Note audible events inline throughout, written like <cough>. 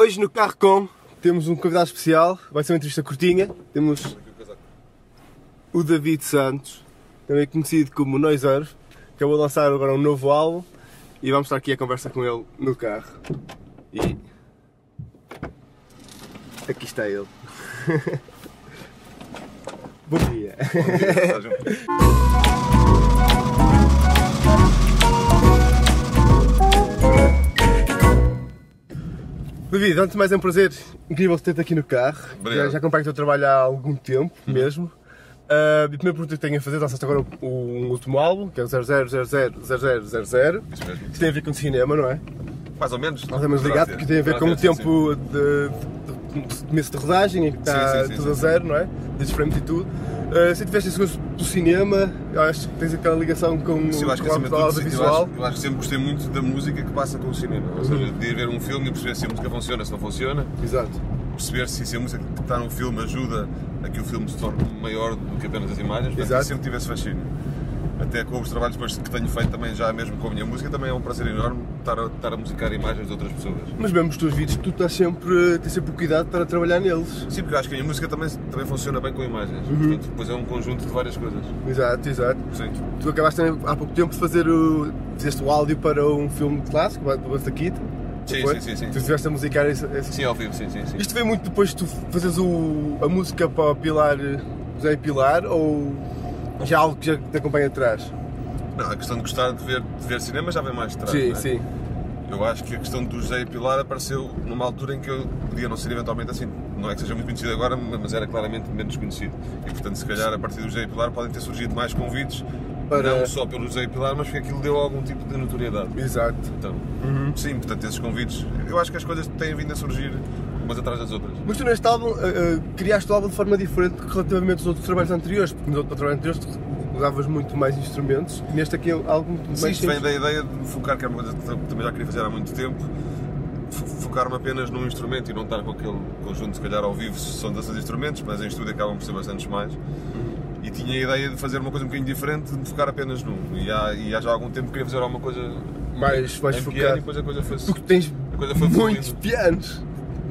Hoje no Carro Com temos um convidado especial, vai ser uma entrevista curtinha. Temos o David Santos, também conhecido como Noise Earth, que acabou de lançar agora um novo álbum e vamos estar aqui a conversar com ele no carro. E aqui está ele. <laughs> Bom dia. <laughs> David, antes de mais é um prazer incrível ter-te aqui no carro. Obrigado. Já, já acompanho o teu trabalho há algum tempo mesmo. Ah, e a primeira pergunta que tenho a fazer, lançaste agora o, o último álbum, que é o 00000000, Isso mesmo. que tem a ver com cinema, não é? Mais ou menos. Mais ou menos ligado, porque tem a ver com o ser, sim, tempo de, de- de começo de rodagem, em que está Sim, sim, tudo a zero, não é? Desde frames e tudo. Ah, se tiveste esse gosto do cinema, eu acho que tens aquela ligação com, Sim, eu acho que com a tudo, audiovisual. eu acho, eu acho que sempre gostei muito da música que passa com o cinema. Ou seja, Uhum. de ir ver um filme e perceber se a música funciona, se não funciona, Exato. perceber se, se a música que está no filme ajuda a que o filme se torne maior do que apenas as imagens. Portanto, Exato. sempre tive esse fascínio. Até com os trabalhos depois que tenho feito também já mesmo com a minha música, também é um prazer enorme estar a, estar a musicar imagens de outras pessoas. Mas mesmo os teus vídeos, tu estás sempre, tens sempre o cuidado para trabalhar neles. Sim, porque eu acho que a minha música também, também funciona bem com imagens. Uhum. Portanto, depois é um conjunto de várias coisas. Exato, exato. Sim. Tu acabaste também, há pouco tempo de fazer o. fizeste o áudio para um filme clássico, do Buster Keaton. Sim, sim, sim, sim. Tu estiveste a musicar esse, esse- Sim, ao vivo, sim, sim, sim. Isto veio muito depois de tu fazeres o, a música para o Pilar, José Pilar, ou já algo que já te acompanha atrás? Não, a questão de gostar de ver, de ver cinema já vem mais de trás. sim, é? sim. Eu acho que a questão do José Pilar apareceu numa altura em que eu podia não ser eventualmente assim. Não é que seja muito conhecido agora, mas era claramente menos conhecido. E portanto, se calhar a partir do José Pilar podem ter surgido mais convites, Para- não só pelo José Pilar, mas porque aquilo deu algum tipo de notoriedade. Exato. Então, sim, portanto, esses convites, eu acho que as coisas têm vindo a surgir umas atrás das outras. Mas tu neste álbum ah, ah, criaste o álbum de forma diferente relativamente aos outros trabalhos anteriores, porque nos outros trabalhos anteriores tu usavas muito mais instrumentos neste aqui é algo muito Sim, mais isto vem da ideia de focar, que é uma coisa que também já queria fazer há muito tempo, fo- focar-me apenas num instrumento e não estar com aquele conjunto, se calhar ao vivo são 16 instrumentos, mas em estúdio acabam por ser bastantes mais. E tinha a ideia de fazer uma coisa um bocadinho diferente, de focar apenas num. E há, e há já algum tempo que queria fazer alguma coisa Mais, mais em piano focado. e depois a coisa foi Porque tens a coisa foi muitos fluindo. pianos.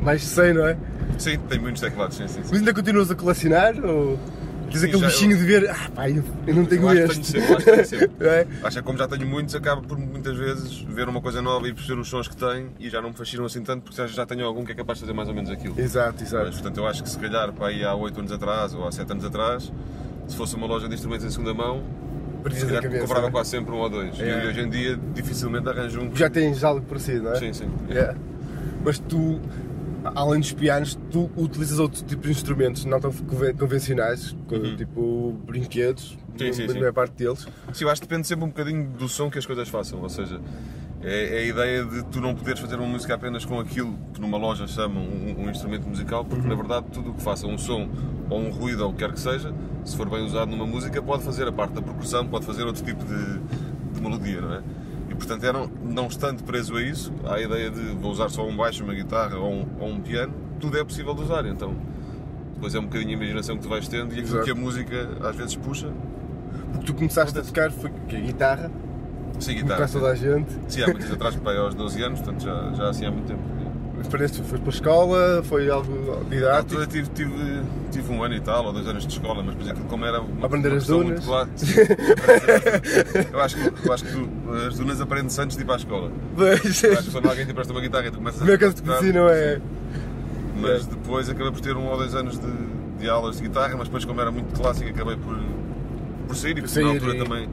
Mais de 100, não é? Sim, tem muitos teclados, sim, sim. sim. Mas ainda continuas a colecionar? Ou tens aquele bichinho de ver, ah pá, eu, não tenho Eu este. tenho sempre, acho que tenho <laughs> é? Acho que como já tenho muitos, acaba por muitas vezes ver uma coisa nova e perceber os sons que tem e já não me fascinam assim tanto porque já, já tenho algum que é capaz de fazer mais ou menos aquilo. Exato, Mas, exato. portanto, eu acho que se calhar para aí há 8 anos atrás ou há 7 anos atrás, se fosse uma loja de instrumentos em segunda mão, se Perdias calhar cabeça. comprava é? quase sempre um ou dois. É. E hoje em dia dificilmente arranjo um. Já tens algo parecido, não é? Sim, sim. Yeah. Mas tu, além dos pianos, tu utilizas outros tipos de instrumentos não tão conven- convencionais, como, tipo brinquedos, Uhum. Sim, sim, parte deles. Sim, eu acho que depende sempre um bocadinho do som que as coisas façam. Ou seja, é, é a ideia de tu não poderes fazer uma música apenas com aquilo que numa loja chamam um, um instrumento musical, porque Uhum. na verdade tudo o que faça um som ou um ruído ou o que quer que seja, se for bem usado numa música, pode fazer a parte da percussão, pode fazer outro tipo de, de melodia, não é? Portanto, é não, estando preso a isso, à ideia de vou usar só um baixo, uma guitarra ou um, ou um piano, tudo é possível de usar. Então, depois é um bocadinho a imaginação que tu vais tendo e aquilo Exato. que a música às vezes puxa. Porque tu começaste a tocar foi que a guitarra, Sim, guitarra. toda a gente. Sim, há muitos atrás, pai, aos 12 anos, portanto já, já assim há muito tempo. Que foste para a escola, foi algo didático. altura tive, tive, tive um ano e tal, ou dois anos de escola, mas depois aquilo como era uma, Aprender uma as dunas. clara. <laughs> eu acho que, eu acho que tu, as dunas aprendes antes de ir para a escola. Mas, Eu acho que quando alguém te presta uma guitarra e tu começas é a eu te tocar, conheci, não é? Mas depois acabei por ter um ou dois anos de, de aulas de guitarra, mas depois como era muito clássico acabei por, por sair e Por porque na sair altura e- também.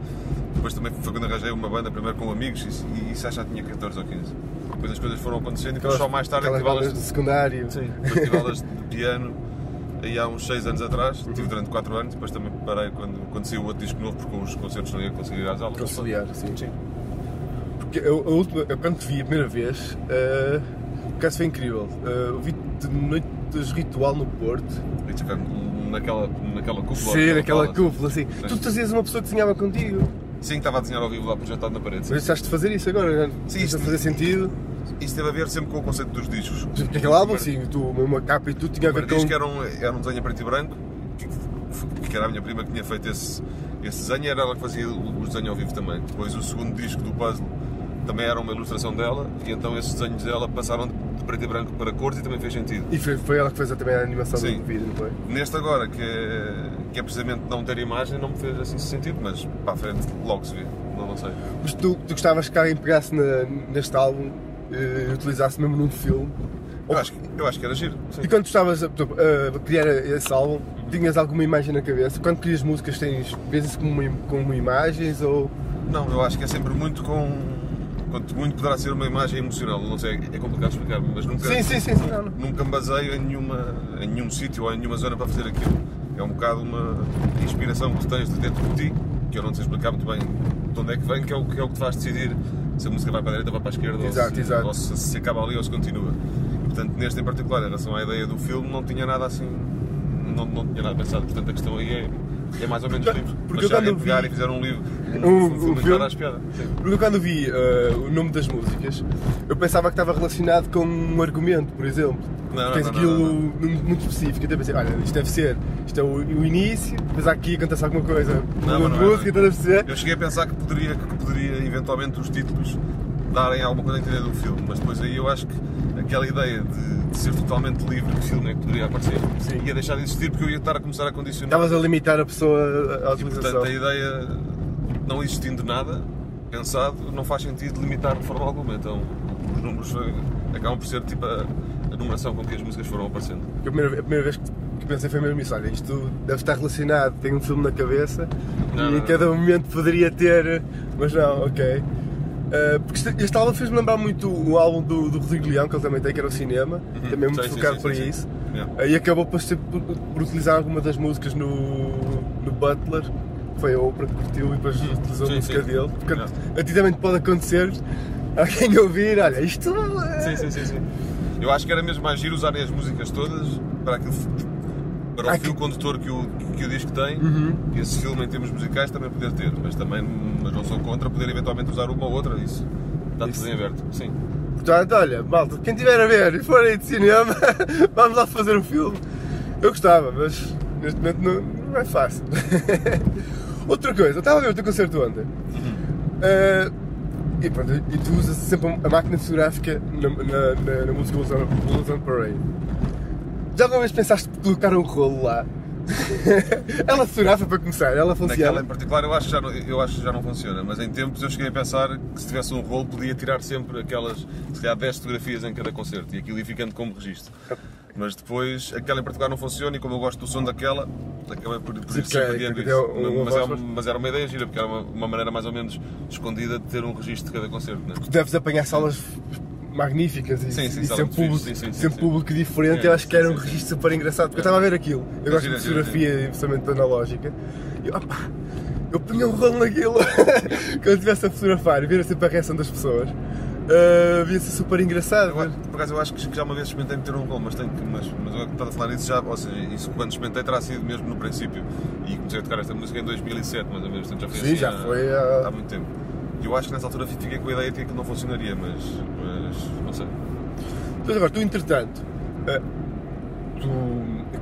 Depois também foi quando arranjei uma banda, primeiro com amigos, e, e isso já tinha 14 ou 15. Depois as coisas foram acontecendo e depois só mais tarde tive aulas de secundário. Sim, depois tive aulas <laughs> de piano aí há uns 6 anos atrás, tive durante 4 anos, depois também parei quando, quando saiu o outro disco novo porque os concertos não ia conseguir ir às aulas. Conciliar, sim. Porque eu, a última, eu quando te vi a primeira vez, uh, o caso foi incrível. Uh, vi-te noites ritual no Porto. E naquela, naquela cúpula. Ser aquela sala. cúpula assim. Tu trazias uma pessoa que desenhava contigo. Sim, estava a desenhar ao vivo lá projetado na parede. Mas deixaste de fazer isso agora, Sim, Sim, isto- a fazer sentido. Isso teve a ver sempre com o conceito dos discos. Porque aquele álbum, sim, tu, uma capa e tudo tinha a O ver com. disco era um, era um desenho a preto e branco, que, que era a minha prima que tinha feito esse, esse desenho era ela que fazia o, o desenho ao vivo também. Depois o segundo disco do puzzle também era uma ilustração dela e então esses desenhos dela passaram de preto e branco para cores e também fez sentido. E foi, foi ela que fez também a animação Sim. do vídeo, não foi? Neste agora, que é, que é precisamente não ter imagem, não me fez assim sentido, mas para a frente logo se vê. Não, não sei. Mas tu, tu gostavas que alguém pegasse na- neste álbum e utilizasse mesmo num filme? Eu acho, que- eu acho que era giro. sim. E quando tu estavas a, a- criar esse álbum, tinhas alguma imagem na cabeça? Quando crias músicas, tens, vês isso como, como imagens ou. Não, eu acho que é sempre muito com. Quanto muito poderá ser uma imagem emocional, não sei, é complicado explicar, mas nunca, Sim, sim, sim. sim. Não, não. nunca me baseio em, nenhuma, em nenhum sítio ou em nenhuma zona para fazer aquilo. É um bocado uma inspiração que tens de dentro de ti, que eu não sei explicar muito bem de onde é que vem, que é o que, é o que te faz decidir se a música vai para a direita, vai para a esquerda, Exato, ou, se, exato. ou se, se acaba ali ou se continua. E, portanto, neste em particular, em relação à ideia do filme, não tinha nada assim, não, não tinha nada pensado. Portanto, a questão aí é, é mais ou menos livre. porque eu quando vi- e fizer um livro, um, Um- um, filme. Porque eu quando vi eh, o nome das músicas, eu pensava que estava relacionado com um argumento, por exemplo. Não, não, Tens não, aquilo não, num- muito específico. Eu pensei, olha, isto deve ser, isto é o, o início, depois aqui acontece alguma coisa Não, não é, música, não perceber? Eu cheguei a pensar que poderia, que poderia eventualmente os títulos darem alguma coisa a entender do filme, mas depois aí eu acho que aquela ideia de, de ser totalmente livre que filme é que poderia aparecer Sim. ia deixar de existir porque eu ia estar a começar a condicionar. Estavas a limitar a pessoa à e utilização. portanto a ideia, não existindo nada pensado, não faz sentido limitar de forma alguma. Então os números eh, acabam por ser tipo a, a numeração com que as músicas foram aparecendo. A primeira, a primeira vez que que pensei foi mesmo isso, olha, isto deve estar relacionado, tem um filme na cabeça Não, e não, em cada momento poderia ter, mas não, ok. Uh, porque este, este álbum fez-me lembrar muito o álbum do, do Rodrigo Leão, que ele também tem, que era o cinema, também muito Sim, focado para isso. Yeah. Uh, e acabou por, ser, por, por utilizar alguma das músicas no, no Butler, que foi a Oprah que curtiu e depois utilizou a Sim, música sim. dele. Porque Yeah. a ti também pode acontecer <laughs> alguém ouvir, olha, isto é... Sim, sim, sim, sim. Eu acho que era mesmo mais giro usarem as músicas todas para aquilo para o Aqui- fio condutor que o, que o disco tem Uhum. esse filme em termos musicais também poder ter, mas também mas não sou contra poder eventualmente usar uma ou outra, isso está tudo em aberto. Sim. Portanto, olha, malta, quem estiver a ver e for aí de cinema, <laughs> vamos lá fazer um filme. Eu gostava, mas neste momento não, não é fácil. <laughs> Outra coisa, eu estava a ver o teu concerto ontem. Eh, e, pronto, e tu usas sempre a máquina fotográfica na, na, na, na música Blues on, Blues on Parade. Já alguma vez pensaste colocar um rolo lá? <laughs> ela fotografa para começar, ela Naquela funciona. em particular eu acho, que já não, eu acho que já não funciona, mas em tempos eu cheguei a pensar que se tivesse um rolo podia tirar sempre aquelas, se calhar 10 fotografias em cada concerto e aquilo ia ficando como registro. Mas depois aquela em particular não funciona e como eu gosto do som daquela, acabei por, por Sim, ir sempre porque é- porque isso. um- mas, é, mas era uma ideia gira, porque era uma, uma maneira mais ou menos escondida de ter um registro de cada concerto. Né? Tu deves apanhar salas magníficas e, Sim, sim, e sempre, público, fixe, sim, sempre público diferente. É, eu acho que era um registro super engraçado, porque eu estava a ver aquilo. Eu gosto de fotografia, especialmente analógica. E opá, eu punha um rolo naquilo <laughs> quando estivesse a fotografar e ver sempre a reação das pessoas. Uh, ser super engraçado. Eu, por acaso eu acho que já uma vez experimentei meter um rolo, mas tenho que. Mas, mas eu estava a falar nisso já, ou seja, isso quando experimentei terá sido mesmo no princípio. E comecei a tocar esta música em 2007, mais ou menos, portanto já foi Sim, assim já há, foi há- há muito tempo. E eu acho que nessa altura fiquei com a ideia de que aquilo não funcionaria, mas, mas não sei. Mas agora, tu entretanto, uh, tu,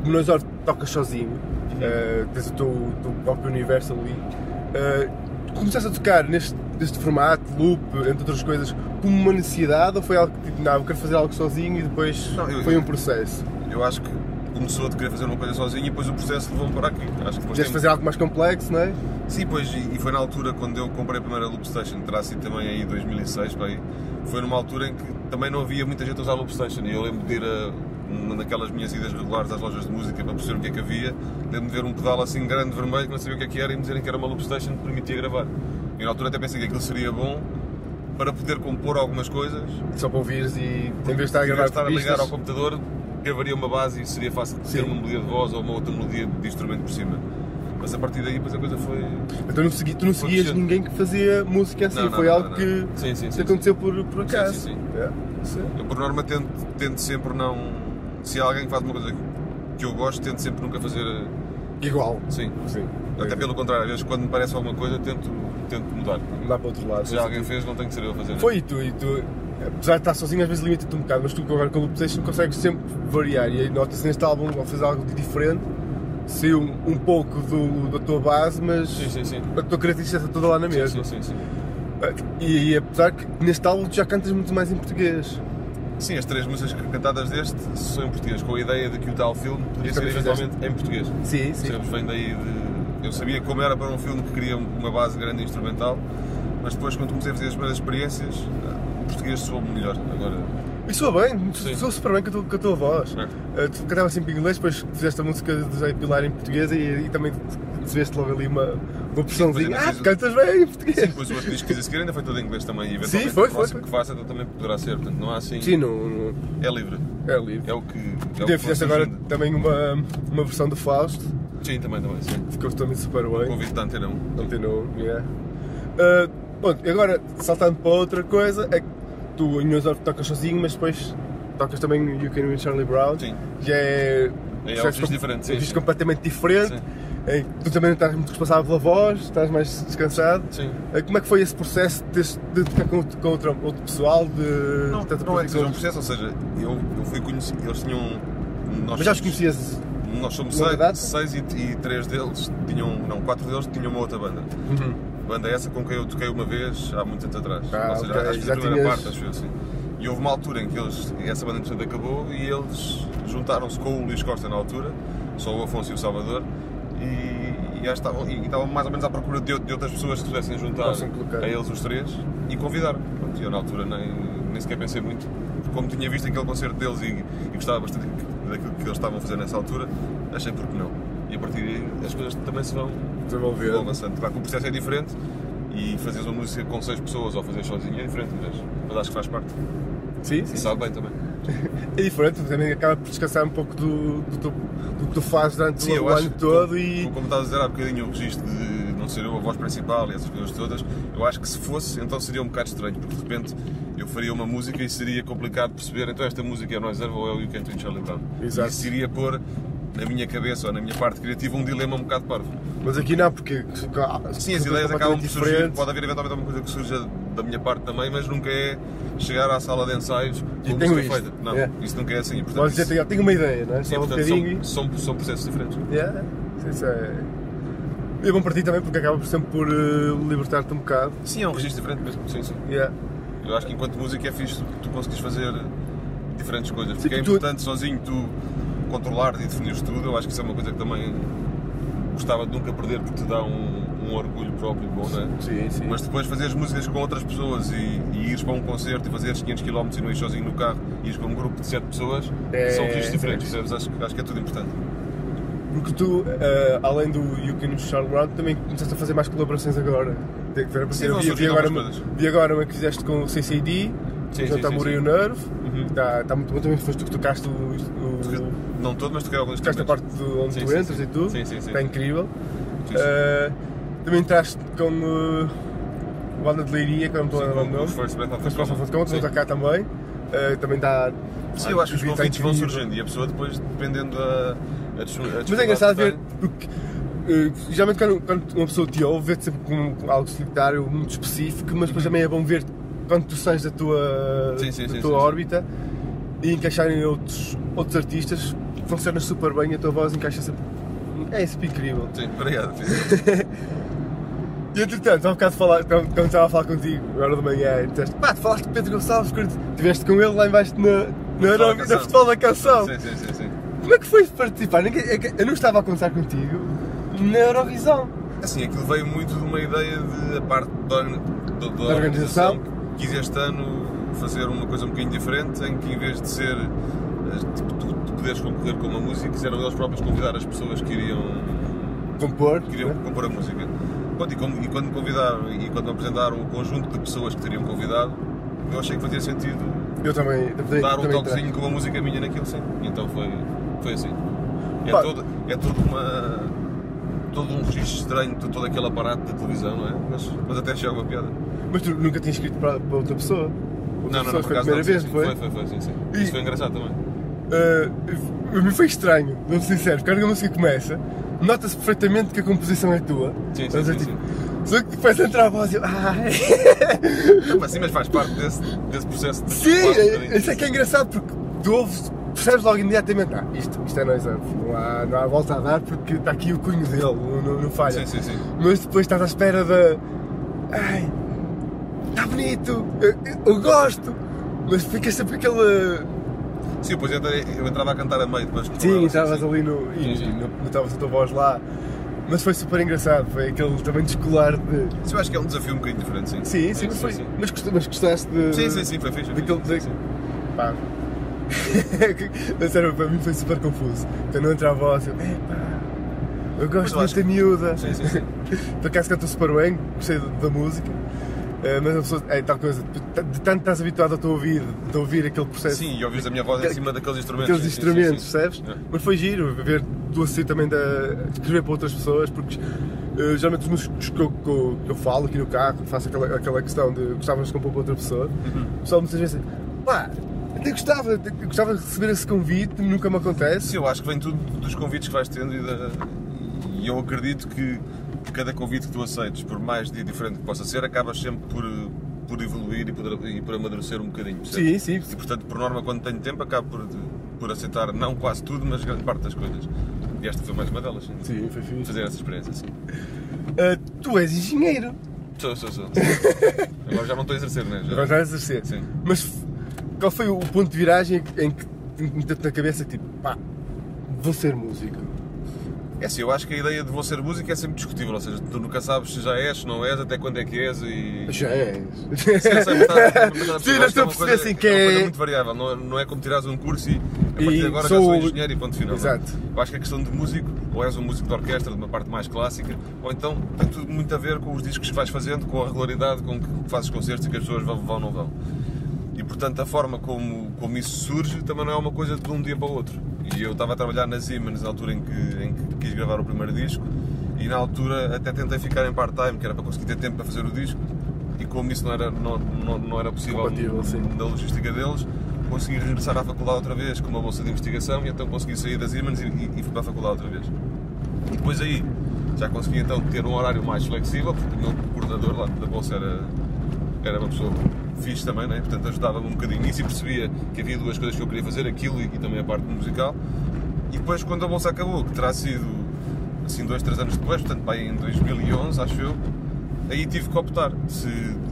como horas tocas sozinho, uh, tens o teu, teu próprio universo ali, uh, começaste a tocar neste, neste formato, loop, entre outras coisas, como uma necessidade ou foi algo que tipo, não, eu quero fazer algo sozinho e depois Não, eu- foi um processo? Eu acho que começou de querer fazer uma coisa sozinho e depois o processo levou-me para aqui. Acho que Quiseste tem- fazer algo mais complexo, não é? Sim, pois, e e foi na altura quando eu comprei a primeira Loop Station, terá sido também aí 2006, para aí. Foi numa altura em que também não havia muita gente a usar a Loop Station e eu lembro de ir a, naquelas minhas idas regulares às lojas de música para perceber o que é que havia, lembro de ver um pedal assim grande, vermelho, que não sabia o que é que era e me dizerem que era uma Loop Station que permitia gravar. E na altura até pensei que aquilo seria bom para poder compor algumas coisas, Só para ouvires e em vez de estar a gravar estar a ligar ao computador, gravaria uma base e seria fácil de ter uma melodia de voz ou uma outra melodia de instrumento por cima. Mas a partir daí depois a coisa foi... Então não segui, tu não Foi seguias crescendo. ninguém que fazia música assim, Não, não, foi não, algo não, que. Sim, sim, sim, aconteceu por, por Sim, acaso. sim, sim. É, isso é. Eu por norma tento, tento sempre não. Se há alguém que faz uma coisa que eu gosto, tento sempre nunca fazer. Igual. Sim. Sim. Até pelo contrário, às vezes quando me parece alguma coisa tento, tento mudar. Dá para outro lado. Se já alguém fez, não tem que ser eu a fazer. Foi e tu, e tu, apesar de estar sozinho, às vezes limita-te um bocado, mas tu agora com o Loop Station consegues sempre variar. E aí nota-se neste álbum, ao fazer algo de diferente, saiu um, pouco do, da tua base, mas Sim, sim, sim. a tua característica está toda lá na mesma. sim, sim, sim. E, e apesar que neste álbum tu já cantas muito mais em português. Sim, as três músicas cantadas deste são em português, com a ideia de que o tal filme poderia Isso ser eventualmente em português. Sim, sim. Vem daí de. Eu sabia como era para um filme que queria uma base grande instrumental, mas depois, quando comecei a fazer as primeiras experiências, o português soou melhor. Agora, E soa bem, Sim. soa super bem com a tua, com a tua voz. É. Uh, tu cantavas sempre em inglês, depois fizeste a música de Zé Pilar em português e, e também recebeste logo ali uma, uma pressãozinha. ainda Ah, fiz o- cantas bem em português. sim, depois o outro disco que a seguir ainda foi todo em inglês também, e eventualmente foi, o foi, próximo foi. que faça também poderá ser, portanto não há assim. Sim, não, não- É livre. é livre. É o que. É o que fizeste agora também uma, uma versão do Fausto, Sim, também, também, sim. ficou também super bem. Convite da Antena 1. Não tem nome, yeah. Uh, bom, e agora, saltando para outra coisa, é que tu em New York tocas sozinho, mas depois tocas também You Can Win Charlie Brown. Sim. É. É com- diferente, sim, registro sim. completamente diferente. Que tu também estás muito responsável pela voz, estás mais descansado. Sim. Uh, Como é que foi esse processo de, de tocar com, com outro, outro pessoal? De, Não, tanto não é que seja um processo, ou seja, eu, eu fui conhecido, eles tinham. Nós Mas já os conhecias? Nós somos seis, seis e, e três deles tinham. Não, quatro deles tinham uma outra banda. Uhum. Banda essa com quem eu toquei uma vez há muito tempo atrás. Ah, Ou seja, ok, acho que já primeira tinhas- parte, acho eu assim. E houve uma altura em que eles, essa banda entretanto acabou e eles juntaram-se com o Luís Costa na altura, só o Afonso e o Salvador, e, e, estavam, e estavam mais ou menos à procura de, de outras pessoas que se pudessem juntar a eles os três e convidaram. Pronto, eu na altura nem, nem sequer pensei muito, porque como tinha visto aquele concerto deles e, e gostava bastante daquilo que eles estavam a fazer nessa altura, achei porque não. E a partir daí as coisas também se vão Desenvolver. avançando. Claro que o processo é diferente e fazeres uma música com seis pessoas ou fazer sozinho é diferente, mas, mas acho que faz parte. Sim, E sim. sabe bem também. <laughs> É diferente, também acaba por descansar um pouco do, do, do que tu fazes durante Sim, o ano todo como, e. como estavas a dizer há bocadinho, o registro de não ser eu a voz principal e essas coisas todas, eu acho que se fosse, então seria um bocado estranho, porque de repente eu faria uma música e seria complicado perceber, então esta música é Noise Zero ou é o You Can't Win Charlie Brown. Exato. E isso iria pôr na minha cabeça ou na minha parte criativa um dilema um bocado parvo. Mas aqui não, porque. Sim, as ideias acabam por surgir, pode haver eventualmente alguma coisa que surja da minha parte também, mas nunca é chegar à sala de ensaios E tenho isto. feita. Não, Yeah. isso nunca é assim. Portanto, dizer, isso- tenho, tenho uma ideia, não é? sim, Só um portanto, bocadinho. são, são, são processos diferentes. Yeah. Isso é. E é bom para ti também, porque acaba por sempre por eh, libertar-te um bocado. Sim, é um registro diferente mesmo. Sim, sim. Yeah. Eu acho que enquanto música é fixe tu, tu conseguires fazer diferentes coisas. Sim, Porque é tu- importante sozinho tu controlar e definir tudo. Eu acho que isso é uma coisa que também gostava de nunca perder porque te dá um, um orgulho próprio bom, não é? Sim, sim. Mas depois fazeres músicas com outras pessoas e, e ires para um concerto e fazeres 500 km e não ires sozinho no carro e ires com um grupo de 7 pessoas, É, são registros diferentes, percebes? Acho, acho que é tudo importante. Porque tu, eh, além do You Can Charlie Brown, também começaste a fazer mais colaborações agora. De- de- Sim, vi, vi agora, uma- vi agora uma que fizeste com o CCD, Sim, o sim, Tambour sim, e o sim. Nerve. Uhum. Está tá muito bom também, foste tu que tocaste o, o, Não todo, mas toquei alguns tocaste a parte de onde Sim, tu entras e tudo. Sim, sim. Está incrível. Eh, também entraste com uh, a banda de Leiria, que eu não estou a lembrar o nome. First Breath of the estão cá também. Eh, também está. Sim, eu acho que os está convites vão surgindo e a pessoa depois, dependendo da. Mas é engraçado ver, porque geralmente quando, quando uma pessoa te ouve, vê-te sempre com, com algo solitário, muito específico, mas depois também é bom ver quando tu sais da tua, Sim, sim, da sim, tua órbita e encaixarem outros, outros artistas, funciona super bem, a tua voz encaixa sempre. É sempre incrível. Sim, obrigado. <laughs> E entretanto, há um bocado falar, quando, quando estava a falar contigo, agora de manhã, e disseste, pá, tu falaste de Pedro Gonçalves, curto. estiveste com ele lá embaixo na, na, Festival da na, Canção. Festival da Canção. Sim, sim, sim, sim. Como é que foi participar? É Eu não estava a conversar contigo na Eurovisão. Assim, aquilo veio muito de uma ideia de a parte da, organ- da- da Da organização. organização quis este ano fazer uma coisa um bocadinho diferente, em que em vez de ser eh, tipo, tu, tu poderes concorrer com uma música, quiseram eles próprios convidar as pessoas que iriam, Compor. que iriam né? compor a música. Pronto, e, como- e quando me convidaram e quando me apresentaram o conjunto de pessoas que teriam convidado, eu achei que fazia sentido Eu também. também dar um toquezinho com uma música minha naquilo, sim. Então foi, foi assim. É, Pá. todo, é todo uma. todo um registro estranho de todo aquele aparato da televisão, não é? Mas, mas até chega uma piada. Mas tu nunca tinhas escrito para, para outra pessoa? Outra Não, não, pessoa não, foi a primeira não, vez, sim, foi? sim. Foi, foi, foi, sim, sim. E- Isso foi engraçado também. Uh, me foi estranho, vou ser sincero, quando a música começa, nota-se perfeitamente que a composição é tua. Sim, sim, sim, tipo, Só que depois entra a voz e eu. Ai. <laughs> Não, mas sim, mas faz parte desse, desse processo de Sim, um bocadinho. isso é que é engraçado porque tu ouves, percebes logo imediatamente, ah, isto, isto é noise Earth, não há, não há volta a dar porque está aqui o cunho dele, não, não, não falha. Sim, sim, sim. Mas depois estás à espera da. Ai, está bonito, eu, eu gosto, Mas fica sempre aquele. Sim, depois eu, eu entrava a cantar a meio depois que Sim, estavas sim. ali no. Sim, E sim. não estavas a tua voz lá. Mas foi super engraçado, foi aquele também descolar de. Sim, eu acho que é um desafio um bocadinho diferente, sim. Sim, sim, mas foi. Mas gost- mas gostaste de. Sim, sim, sim, foi fixe. Daquele. fixe, sim, de- Pá. <laughs> A sério, para mim foi super confuso. Então não entra a voz, eu. Eu gosto da miúda. Sim, sim, sim. <laughs> Por acaso canto super bem, gostei da- da música. Eh, mas a pessoa, é tal coisa, de tanto estás habituado a te ouvir, de ouvir aquele processo, Sim, e ouvis a minha voz em cima daqueles instrumentos. aqueles sim, instrumentos, sim, sim. percebes? É. Mas foi giro ver tu assim também da, escrever para outras pessoas, porque eh, geralmente os músicos que eu, que eu- que eu falo aqui no carro, faço aquela, aquela questão de gostavas de compor para outra pessoa, Uhum. o pessoal muitas vezes pá, até gostava, até gostava de receber esse convite, nunca me acontece. Sim, eu acho que vem tudo dos convites que vais tendo e, da- e eu acredito que cada convite que tu aceites, por mais dia diferente que possa ser, acabas sempre por, por evoluir e por, e por amadurecer um bocadinho. percebes? Sim, sim. E portanto, por norma, quando tenho tempo, acabo por, por aceitar não quase tudo, mas grande parte das coisas. E esta foi mais uma delas, sim. Sim, foi fixe. Fazer essa experiência, sim. Ah, tu és engenheiro, Sou, sou, sou. <laughs> Agora já não estou a exercer, né? Já- agora já és exercer. Sim. Mas qual foi o ponto de viragem em que te meteu na cabeça tipo, pá, vou ser músico? É assim, eu acho que a ideia de vou ser músico é sempre discutível, ou seja, tu nunca sabes se já és, se não és, até quando é que és e. Já és. Sim, eu sei, mas está- mas está- Sim, acho que não é estou a perceber assim que é uma coisa é. muito variável, não, não é como tirares um curso e a E partir de agora sou- já sou engenheiro e ponto final. não. Exato. Eu acho que a questão de músico, ou és um músico de orquestra, de uma parte mais clássica, ou então tem tudo muito a ver com os discos que vais fazendo, com a regularidade com que fazes concertos e que as pessoas vão vão ou não vão. E portanto a forma como, como isso surge também não é uma coisa de um dia para o outro. E eu estava a trabalhar na Siemens na altura em que, em que quis gravar o primeiro disco e na altura até tentei ficar em part-time, que era para conseguir ter tempo para fazer o disco e como isso não era, não, não, não era possível na logística deles, consegui regressar à faculdade outra vez com uma bolsa de investigação e então consegui sair das Siemens e, e, e fui para a faculdade outra vez. E depois aí já consegui então ter um horário mais flexível, porque o meu coordenador lá da bolsa era, era uma pessoa fixe também, né? portanto ajudava-me um bocadinho nisso e percebia que havia duas coisas que eu queria fazer, aquilo e, e também a parte musical. E depois quando a bolsa acabou, que terá sido assim dois, três anos depois, portanto em 2011 acho eu, aí tive que optar se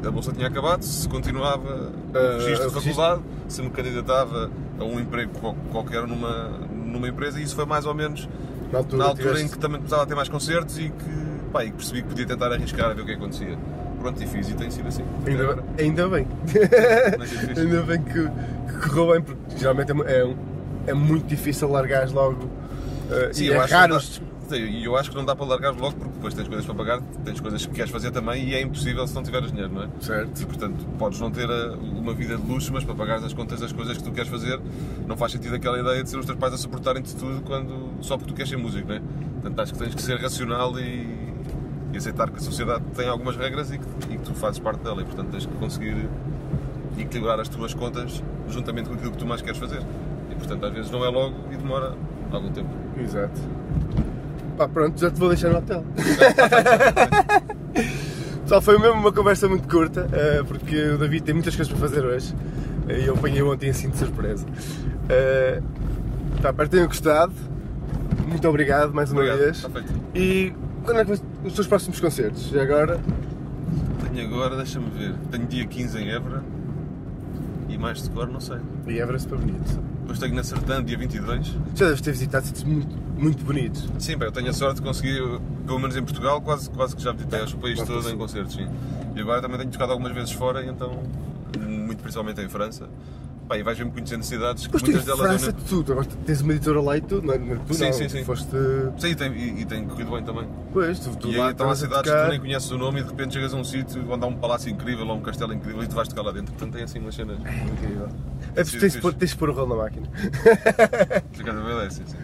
a bolsa tinha acabado, se continuava Ah, o registro de o registro. faculdade, se me candidatava a um emprego qual- qualquer numa, numa empresa e isso foi mais ou menos Na altura, na altura tiveste- em que também precisava ter mais concertos e que, pá, e que percebi que podia tentar arriscar a ver o que acontecia. Pronto, e fiz e tem sido assim. Ainda, ainda bem. É <laughs> ainda bem que, que correu bem, porque geralmente é, é, é muito difícil largares logo. ah, Sim, e eu é raro. E eu acho que não dá para largar logo porque depois tens coisas para pagar, tens coisas que queres fazer também e é impossível se não tiveres dinheiro, não é? Certo. E portanto, podes não ter a- uma vida de luxo, mas para pagares as contas das coisas que tu queres fazer, não faz sentido aquela ideia de ser os teus pais a suportarem-te tudo quando, só porque tu queres ser músico, não é? Portanto, acho que tens que ser racional e, e aceitar que a sociedade tem algumas regras e que, e que tu fazes parte dela e portanto tens que conseguir equilibrar as tuas contas juntamente com aquilo que tu mais queres fazer. E portanto, às vezes não é logo e demora algum tempo. Exato. Pá, pronto, já te vou deixar no hotel. <laughs> Pessoal, foi mesmo uma conversa muito curta, eh, porque o David tem muitas coisas para fazer hoje eh, e eu apanhei ontem assim de surpresa. Eh, Tá, espero que tenham gostado. Muito obrigado mais uma Obrigado, vez. feito. E quando é que os teus próximos concertos? E agora? Tenho agora, deixa-me ver, tenho dia 15 em Évora e mais de cor não sei. E Everest para bonito. Depois tenho na Sertã, dia 22. Já deves ter visitado sítios muito, muito bonitos. Sim, bem, eu tenho a sorte de conseguir, pelo menos em Portugal, quase, quase que já visitei acho, o país todo em concertos, sim. E agora também tenho tocado algumas vezes fora, então, muito principalmente em França. Pá, e vais-me conhecendo cidades que muitas delas... França eu de tudo, agora tens uma editora lá e tudo, não é? Não, tu Sim, não, sim, sim. Foste. Sim, e tem, e, e tem corrido bem também. Pois, tu, tu e lá aí então há cidades que tu nem conheces o nome e de repente chegas a um sítio onde há um palácio incrível ou um castelo incrível e tu vais tocar lá dentro. Portanto tem assim umas cenas. Incrível. É, Sim, tu tens, pôr- tens de pôr o rolo na máquina. Por acaso é sim, sim.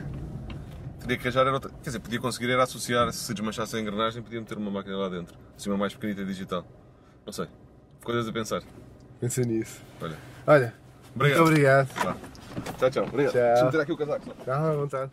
Teria que arranjar era outra. Quer dizer, podia conseguir era associar, se desmanchasse a engrenagem, podia meter uma máquina lá dentro. Assim, uma mais pequenita e digital. Não sei. Coisas a pensar. Pensa nisso. Olha. Olha, Obrigado. muito obrigado. Tchau, tchau. Obrigado. Tchau. Deixa-me tirar aqui o casaco. à vontade.